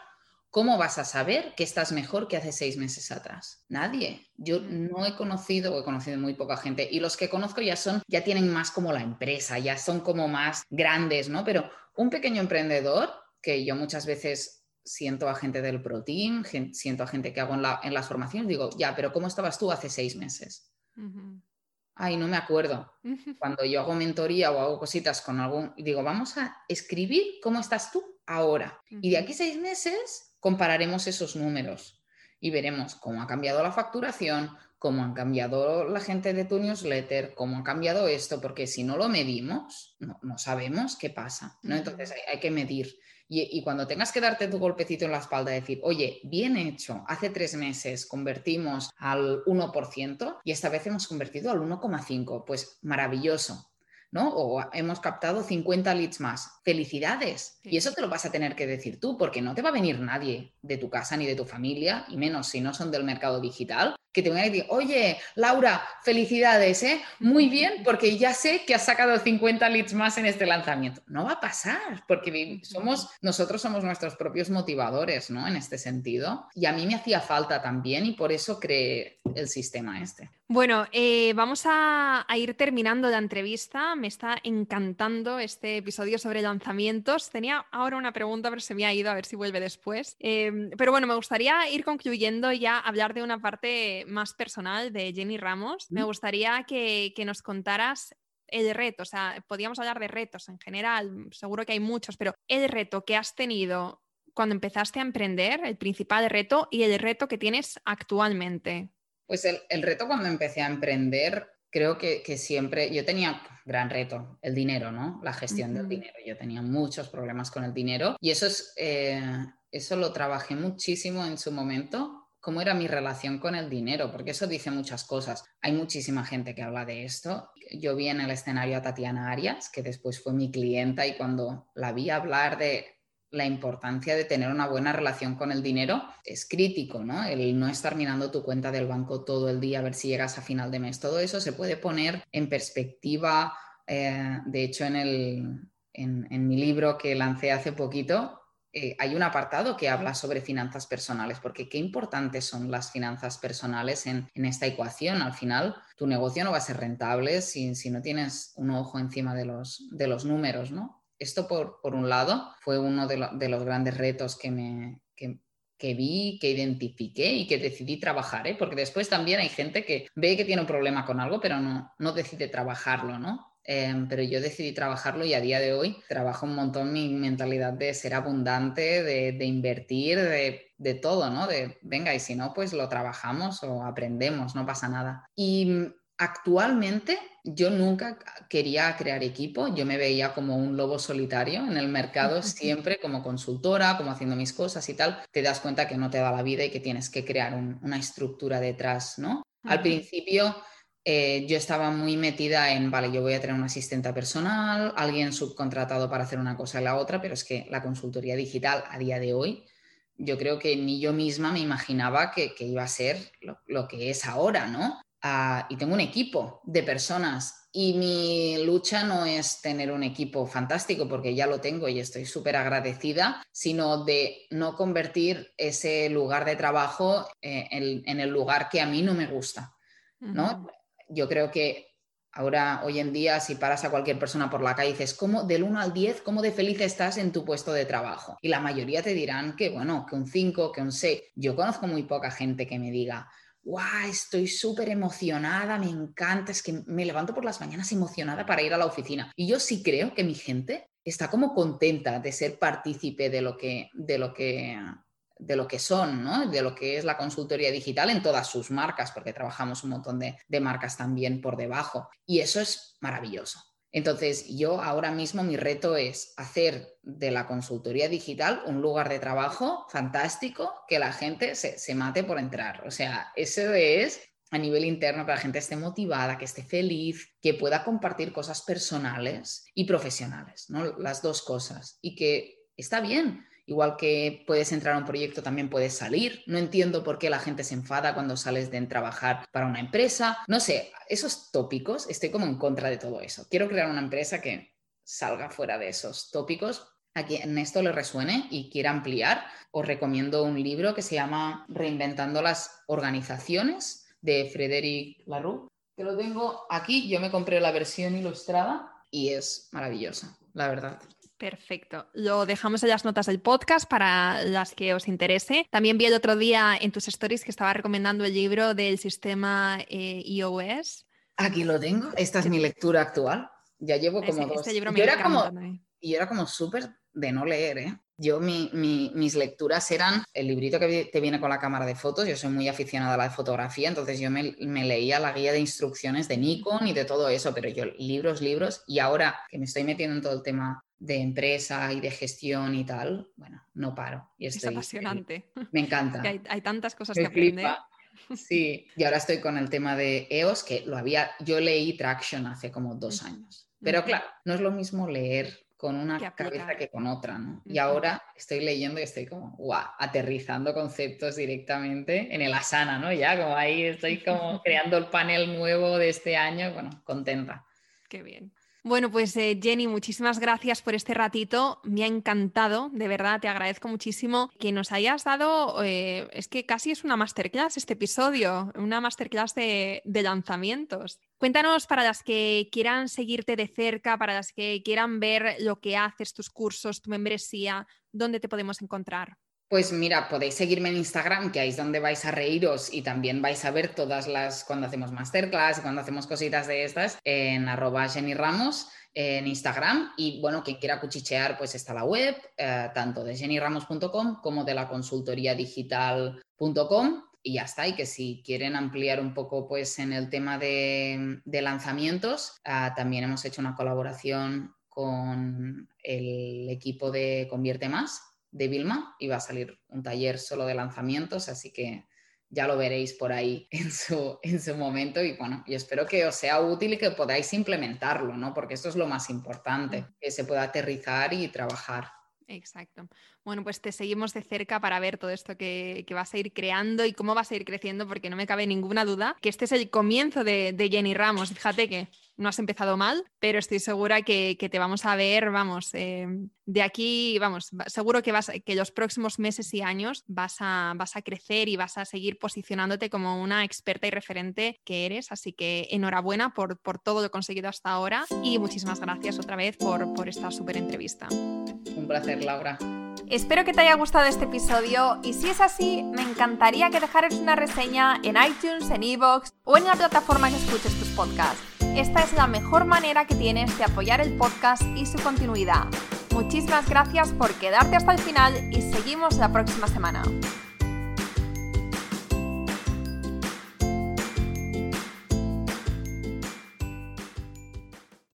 ¿Cómo vas a saber que estás mejor que hace seis meses atrás? Nadie. Yo mm. no he conocido, o he conocido muy poca gente, y los que conozco ya son, ya tienen más como la empresa, ya son como más grandes, ¿no? Pero un pequeño emprendedor, que yo muchas veces siento a gente del Pro Team, siento a gente que hago en, las formaciones, digo, ya, pero ¿cómo estabas tú hace seis meses? Ay, no me acuerdo. Cuando yo hago mentoría o hago cositas con algún, digo, vamos a escribir cómo estás tú ahora. Y de aquí seis meses compararemos esos números y veremos cómo ha cambiado la facturación, cómo han cambiado la gente de tu newsletter, cómo ha cambiado esto, porque si no lo medimos, no, sabemos qué pasa, ¿no? Entonces hay, que medir. Y, cuando tengas que darte tu golpecito en la espalda, decir, oye, bien hecho, hace tres meses convertimos al 1% y esta vez hemos convertido al 1,5%, pues maravilloso, ¿no? O hemos captado 50 leads más. Felicidades. Y eso te lo vas a tener que decir tú, porque no te va a venir nadie de tu casa ni de tu familia, y menos si no son del mercado digital, que te van a decir, oye, Laura, felicidades, ¿eh? Muy bien, porque ya sé que has sacado 50 leads más en este lanzamiento. No va a pasar, porque somos, nosotros somos nuestros propios motivadores, ¿no? En este sentido. Y a mí me hacía falta también y por eso creé el sistema este. Bueno, eh, vamos a, ir terminando la entrevista. Me está encantando este episodio sobre lanzamientos. Tenía ahora una pregunta, pero se me ha ido, a ver si vuelve después. Em, pero bueno, me gustaría ir concluyendo ya, hablar de una parte más personal de Jenny Ramos. Me gustaría que, que nos contaras el reto, o sea, podíamos hablar de retos en general, seguro que hay muchos, pero el reto que has tenido cuando empezaste a emprender, el principal reto y el reto que tienes actualmente. Pues el, reto cuando empecé a emprender, creo que, siempre, yo tenía gran reto, el dinero, ¿no? La gestión del dinero. Yo tenía muchos problemas con el dinero y eso, es, eh, eso lo trabajé muchísimo en su momento cómo era mi relación con el dinero, porque eso dice muchas cosas. Hay muchísima gente que habla de esto. Yo vi en el escenario a Tatiana Arias, que después fue mi clienta, y cuando la vi hablar de la importancia de tener una buena relación con el dinero es crítico, ¿no? El no estar mirando tu cuenta del banco todo el día a ver si llegas a final de mes. Todo eso se puede poner en perspectiva. Eh, de hecho, en, el, en, mi libro que lancé hace poquito, eh, hay un apartado que habla sobre finanzas personales, porque qué importantes son las finanzas personales en, esta ecuación. Al final, tu negocio no va a ser rentable si, si no tienes un ojo encima de los, de los números, ¿no? Esto por, un lado fue uno de, los grandes retos que, me, que, vi, que identifiqué y que decidí trabajar, ¿eh? porque después también hay gente que ve que tiene un problema con algo, pero no, no decide trabajarlo, ¿no? Em, pero yo decidí trabajarlo y a día de hoy trabajo un montón mi mentalidad de ser abundante, de, invertir, de, de, todo, ¿no? De, venga, y si no, pues lo trabajamos o aprendemos, no pasa nada. Y actualmente yo nunca quería crear equipo, yo me veía como un lobo solitario en el mercado, siempre como consultora, como haciendo mis cosas y tal, te das cuenta que no te da la vida y que tienes que crear una estructura detrás, ¿no? Al principio eh, yo estaba muy metida en, vale, yo voy a tener un asistente personal, alguien subcontratado para hacer una cosa y la otra, pero es que la consultoría digital a día de hoy, yo creo que ni yo misma me imaginaba que, iba a ser lo, lo, que es ahora, ¿no? Y tengo un equipo de personas y mi lucha no es tener un equipo fantástico porque ya lo tengo y estoy súper agradecida, sino de no convertir ese lugar de trabajo eh, en, el lugar que a mí no me gusta. ¿no? Yo creo que ahora, hoy en día, si paras a cualquier persona por la calle y dices, ¿cómo del 1 al 10, cómo de feliz estás en tu puesto de trabajo? Y la mayoría te dirán que, bueno, que un 5, que un 6. Yo conozco muy poca gente que me diga, ¡guau! Estoy súper emocionada, me encanta, es que me levanto por las mañanas emocionada para ir a la oficina. Y yo sí creo que mi gente está como contenta de ser partícipe de lo que, de lo que, de lo que son, ¿no? de lo que es la consultoría digital en todas sus marcas, porque trabajamos un montón de marcas también por debajo. Y eso es maravilloso. Entonces, yo ahora mismo mi reto es hacer de la consultoría digital un lugar de trabajo fantástico que la gente se, mate por entrar. O sea, eso es a nivel interno que la gente esté motivada, que esté feliz, que pueda compartir cosas personales y profesionales, ¿no? Las dos cosas. Y que está bien, Igual que puedes entrar a un proyecto, también puedes salir. No entiendo por qué la gente se enfada cuando sales de trabajar para una empresa. No sé, esos tópicos, estoy como en contra de todo eso. Quiero crear una empresa que salga fuera de esos tópicos. A quien esto le resuene y quiera ampliar, os recomiendo un libro que se llama Reinventando las organizaciones de Frederic Laroux, que lo tengo aquí. Yo me compré la versión ilustrada y es maravillosa, la verdad. Perfecto. Lo dejamos en las notas del podcast para las que os interese. También vi el otro día en tus stories que estaba recomendando el libro del sistema eh, iOS. Aquí lo tengo. Esta es mi lectura actual. Ya llevo como dos. Este libro me era como, y era como súper de no leer, ¿eh? Yo, mis lecturas eran el librito que te viene con la cámara de fotos. Yo soy muy aficionada a la fotografía, entonces yo me, leía la guía de instrucciones de Nikon y de todo eso, pero yo libros, libros. Y ahora que me estoy metiendo en todo el tema de empresa y de gestión y tal, bueno, no paro. Y es apasionante. Me encanta. hay, tantas cosas que aprender. Sí, y ahora estoy con el tema de EOS, que lo había, yo leí Traction hace como dos años. Pero claro, no es lo mismo leer con una cabeza que con otra, ¿no? Y ahora estoy leyendo y estoy como, guau, aterrizando conceptos directamente en el Asana, ¿no? Ya como ahí estoy como creando el panel nuevo de este año, bueno, contenta. Qué bien. Bueno, pues eh, Jenny, muchísimas gracias por este ratito. Me ha encantado, de verdad, te agradezco muchísimo que nos hayas dado, eh, es que casi es una masterclass este episodio, una masterclass de, de lanzamientos. Cuéntanos para las que quieran seguirte de cerca, para las que quieran ver lo que haces, tus cursos, tu membresía, ¿dónde te podemos encontrar? Pues mira, podéis seguirme en Instagram, que ahí es donde vais a reíros y también vais a ver todas las, cuando hacemos masterclass, cuando hacemos cositas de estas, en arroba Jenny Ramos en Instagram. Y bueno, quien quiera cuchichear, pues está la web, eh, tanto de jennyramos.com como de la consultoría digital.com. Y ya está, y que si quieren ampliar un poco pues en el tema de, lanzamientos, ah, también hemos hecho una colaboración con el equipo de Convierte Más, de Vilma y va a salir un taller solo de lanzamientos, así que ya lo veréis por ahí en su, en su momento y bueno, y espero que os sea útil y que podáis implementarlo, ¿no? Porque esto es lo más importante, que se pueda aterrizar y trabajar. Exacto. Bueno, pues te seguimos de cerca para ver todo esto que, vas a ir creando y cómo vas a ir creciendo, porque no me cabe ninguna duda que este es el comienzo de, de Jenny Ramos. Fíjate que no has empezado mal, pero estoy segura que, te vamos a ver, vamos, eh, de aquí, vamos, seguro que, vas, que los próximos meses y años vas a, vas a crecer y vas a seguir posicionándote como una experta y referente que eres. Así que enhorabuena por, por todo lo conseguido hasta ahora y muchísimas gracias otra vez por, por esta súper entrevista. Un placer, Laura. Espero que te haya gustado este episodio y si es así, me encantaría que dejaras una reseña en iTunes, en Evox o en la plataforma que escuches tus podcasts. Esta es la mejor manera que tienes de apoyar el podcast y su continuidad. Muchísimas gracias por quedarte hasta el final y seguimos la próxima semana.